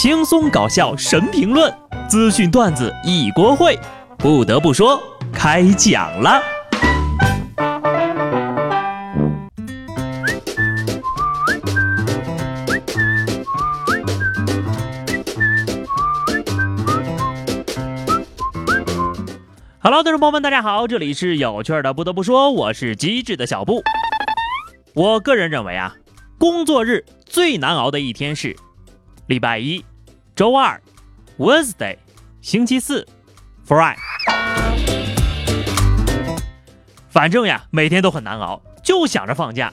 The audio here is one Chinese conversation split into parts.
轻松搞笑神评论，资讯段子一锅烩。不得不说，开讲了。Hello，听众朋友们，大家好，这里是有趣的。不得不说，我是机智的小布。我个人认为啊，工作日最难熬的一天是礼拜一、周二、Wednesday、星期四、Friday。反正呀，每天都很难熬，就想着放假。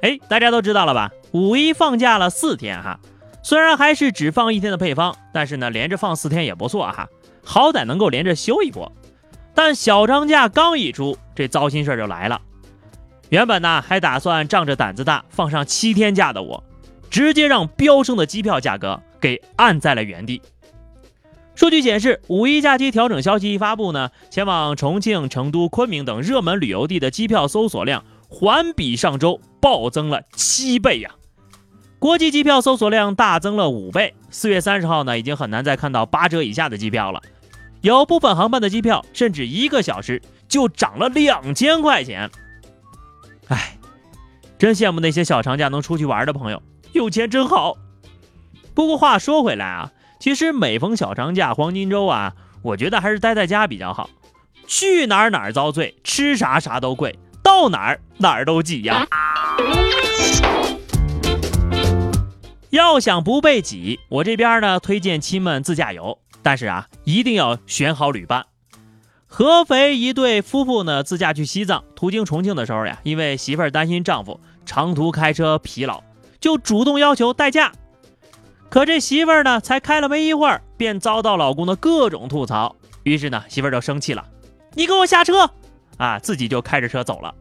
哎，大家都知道了吧？五一放假了四天哈，虽然还是只放一天的配方，但是呢，连着放四天也不错哈，好歹能够连着休一波。但小长假刚一出，这糟心事儿就来了。原本呢，还打算仗着胆子大放上七天假的我，直接让飙升的机票价格给按在了原地。数据显示，五一假期调整消息一发布呢，前往重庆、成都、昆明等热门旅游地的机票搜索量环比上周暴增了七倍呀！国际机票搜索量大增了五倍。四月三十号呢，已经很难再看到八折以下的机票了。有部分航班的机票甚至一个小时就涨了两千块钱，哎，真羡慕那些小长假能出去玩的朋友，有钱真好。不过话说回来啊，其实每逢小长假、黄金周啊，我觉得还是待在家比较好。去哪儿哪儿遭罪，吃啥啥都贵，到哪儿哪儿都挤呀。要想不被挤，我这边呢推荐亲们自驾游。但是啊，一定要选好旅伴。合肥一对夫妇呢，自驾去西藏，途经重庆的时候呀，因为媳妇儿担心丈夫长途开车疲劳，就主动要求代驾。可这媳妇儿呢，才开了没一会儿，便遭到老公的各种吐槽。于是呢，媳妇儿就生气了：“你给我下车！”啊，自己就开着车走了。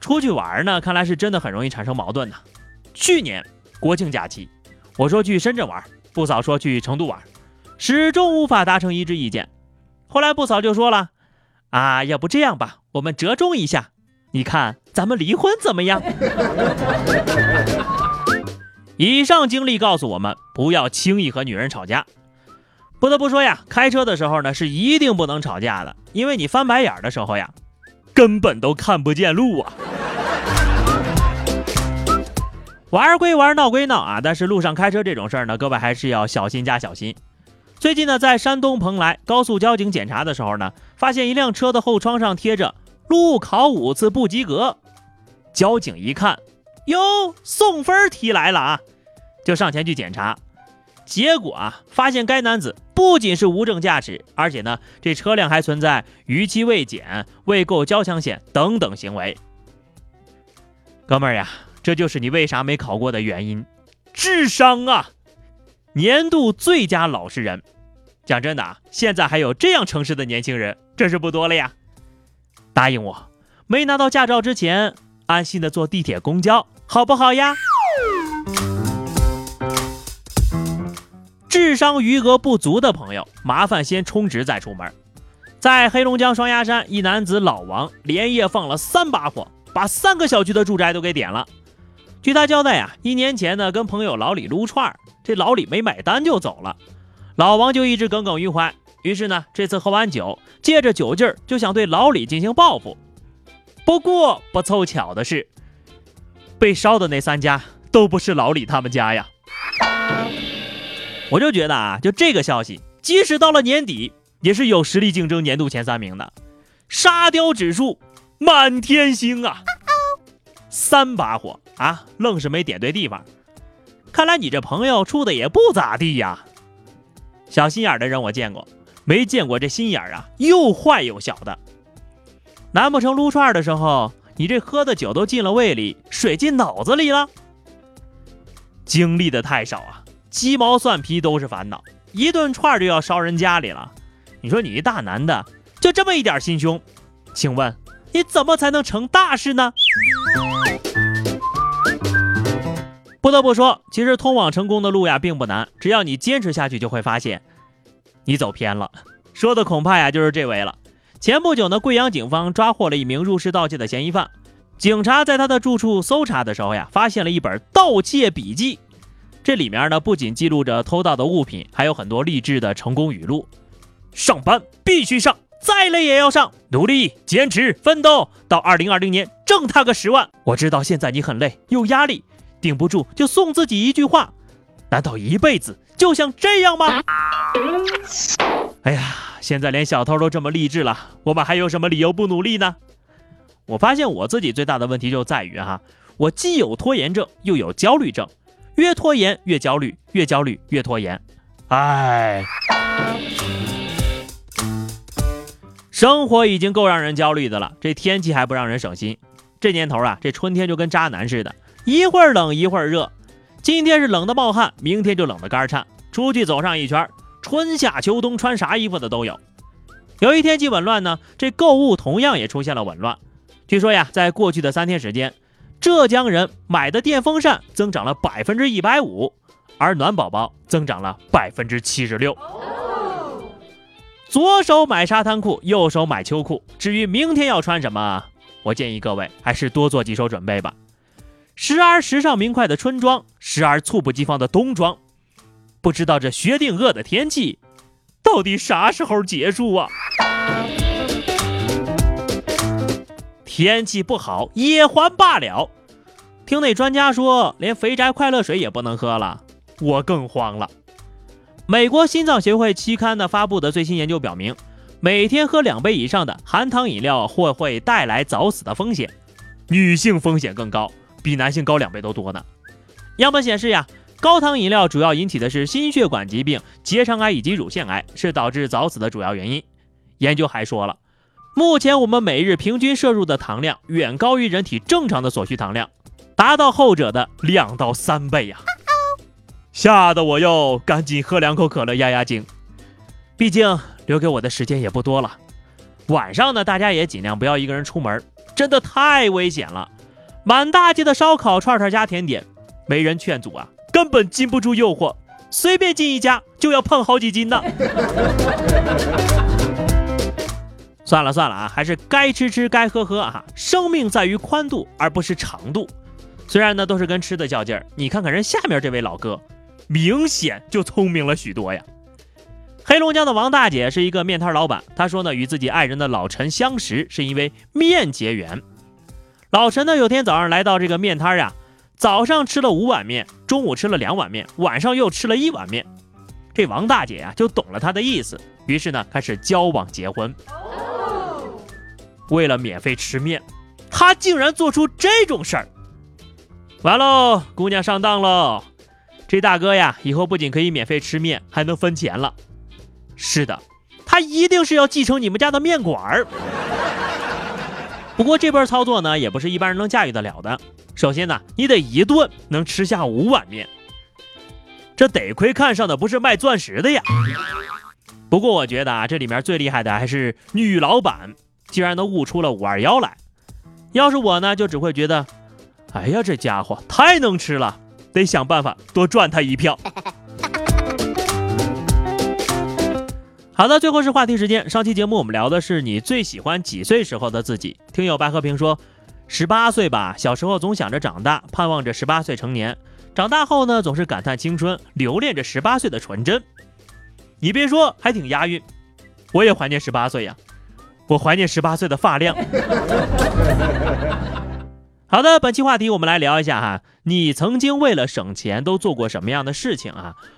出去玩呢，看来是真的很容易产生矛盾呢。去年国庆假期，我说去深圳玩，不嫂说去成都玩。始终无法达成一致意见，后来不嫂就说了：“啊，要不这样吧，我们折中一下，你看咱们离婚怎么样？” 以上经历告诉我们，不要轻易和女人吵架。不得不说呀，开车的时候呢，是一定不能吵架的，因为你翻白眼的时候呀，根本都看不见路啊。玩归玩，闹归闹啊，但是路上开车这种事儿呢，各位还是要小心加小心。最近呢，在山东蓬莱高速交警检查的时候呢，发现一辆车的后窗上贴着“路考五次不及格”。交警一看，哟，送分题来了啊，就上前去检查。结果啊，发现该男子不仅是无证驾驶，而且呢，这车辆还存在逾期未检、未购交强险等等行为。哥们儿呀，这就是你为啥没考过的原因，智商啊！年度最佳老实人，讲真的啊，现在还有这样诚实的年轻人，真是不多了呀。答应我，没拿到驾照之前，安心的坐地铁、公交，好不好呀？智商余额不足的朋友，麻烦先充值再出门。在黑龙江双鸭山，一男子老王连夜放了三把火，把三个小区的住宅都给点了。据他交代呀，一年前呢，跟朋友老李撸串儿。这老李没买单就走了，老王就一直耿耿于怀。于是呢，这次喝完酒，借着酒劲儿就想对老李进行报复。不过不凑巧的是，被烧的那三家都不是老李他们家呀。我就觉得啊，就这个消息，即使到了年底，也是有实力竞争年度前三名的。沙雕指数满天星啊，三把火啊，愣是没点对地方。看来你这朋友处的也不咋地呀，小心眼的人我见过，没见过这心眼啊又坏又小的。难不成撸串的时候，你这喝的酒都进了胃里，水进脑子里了？经历的太少啊，鸡毛蒜皮都是烦恼，一顿串就要烧人家里了。你说你一大男的，就这么一点心胸，请问你怎么才能成大事呢？不得不说，其实通往成功的路呀并不难，只要你坚持下去，就会发现你走偏了。说的恐怕呀就是这位了。前不久呢，贵阳警方抓获了一名入室盗窃的嫌疑犯。警察在他的住处搜查的时候呀，发现了一本盗窃笔记。这里面呢不仅记录着偷盗的物品，还有很多励志的成功语录。上班必须上，再累也要上，努力坚持奋斗，到二零二零年挣他个十万。我知道现在你很累，有压力，顶不住就送自己一句话：难道一辈子就像这样吗？哎呀，现在连小偷都这么励志了，我们还有什么理由不努力呢？我发现我自己最大的问题就在于哈，我既有拖延症，又有焦虑症，越拖延越焦虑，越焦虑越拖延。哎，生活已经够让人焦虑的了，这天气还不让人省心。这年头啊，这春天就跟渣男似的，一会儿冷一会儿热，今天是冷的冒汗，明天就冷的肝颤。出去走上一圈，春夏秋冬穿啥衣服的都有。由于天气紊乱呢，这购物同样也出现了紊乱。据说呀，在过去的三天时间，浙江人买的电风扇增长了百分之一百五，而暖宝宝增长了百分之七十六。左手买沙滩裤，右手买秋裤。至于明天要穿什么，我建议各位还是多做几手准备吧。时而时尚明快的春装，时而猝不及防的冬装，不知道这薛定谔的天气到底啥时候结束啊？天气不好也还罢了，听那专家说，连肥宅快乐水也不能喝了，我更慌了。美国心脏协会期刊呢发布的最新研究表明，每天喝两杯以上的含糖饮料或会带来早死的风险，女性风险更高，比男性高两倍都多呢。样本显示呀，高糖饮料主要引起的是心血管疾病、结肠癌以及乳腺癌，是导致早死的主要原因。研究还说了。目前我们每日平均摄入的糖量远高于人体正常的所需糖量，达到后者的两到三倍呀！吓得我又赶紧喝两口可乐压压惊。毕竟留给我的时间也不多了。晚上呢，大家也尽量不要一个人出门，真的太危险了。满大街的烧烤串串加甜点，没人劝阻啊，根本禁不住诱惑，随便进一家就要胖好几斤呢。算了算了啊，还是该吃吃该喝喝啊！生命在于宽度而不是长度。虽然呢都是跟吃的较劲儿，你看看人下面这位老哥，明显就聪明了许多呀。黑龙江的王大姐是一个面摊老板，她说呢与自己爱人的老陈相识是因为面结缘。老陈呢有天早上来到这个面摊呀，早上吃了五碗面，中午吃了两碗面，晚上又吃了一碗面。这王大姐呀就懂了他的意思，于是呢开始交往结婚。为了免费吃面，他竟然做出这种事儿！完喽，姑娘上当喽！这大哥呀，以后不仅可以免费吃面，还能分钱了。是的，他一定是要继承你们家的面馆儿。不过这波操作呢，也不是一般人能驾驭得了的。首先呢，你得一顿能吃下五碗面，这得亏看上的不是卖钻石的呀。不过我觉得啊，这里面最厉害的还是女老板。竟然能悟出了五二幺来，要是我呢，就只会觉得，哎呀，这家伙太能吃了，得想办法多赚他一票。好的，最后是话题时间。上期节目我们聊的是你最喜欢几岁时候的自己。听友白和平说，十八岁吧，小时候总想着长大，盼望着十八岁成年，长大后呢，总是感叹青春，留恋着十八岁的纯真。你别说，还挺押韵。我也怀念十八岁呀。我怀念十八岁的发量。好的，本期话题我们来聊一下哈，你曾经为了省钱都做过什么样的事情啊？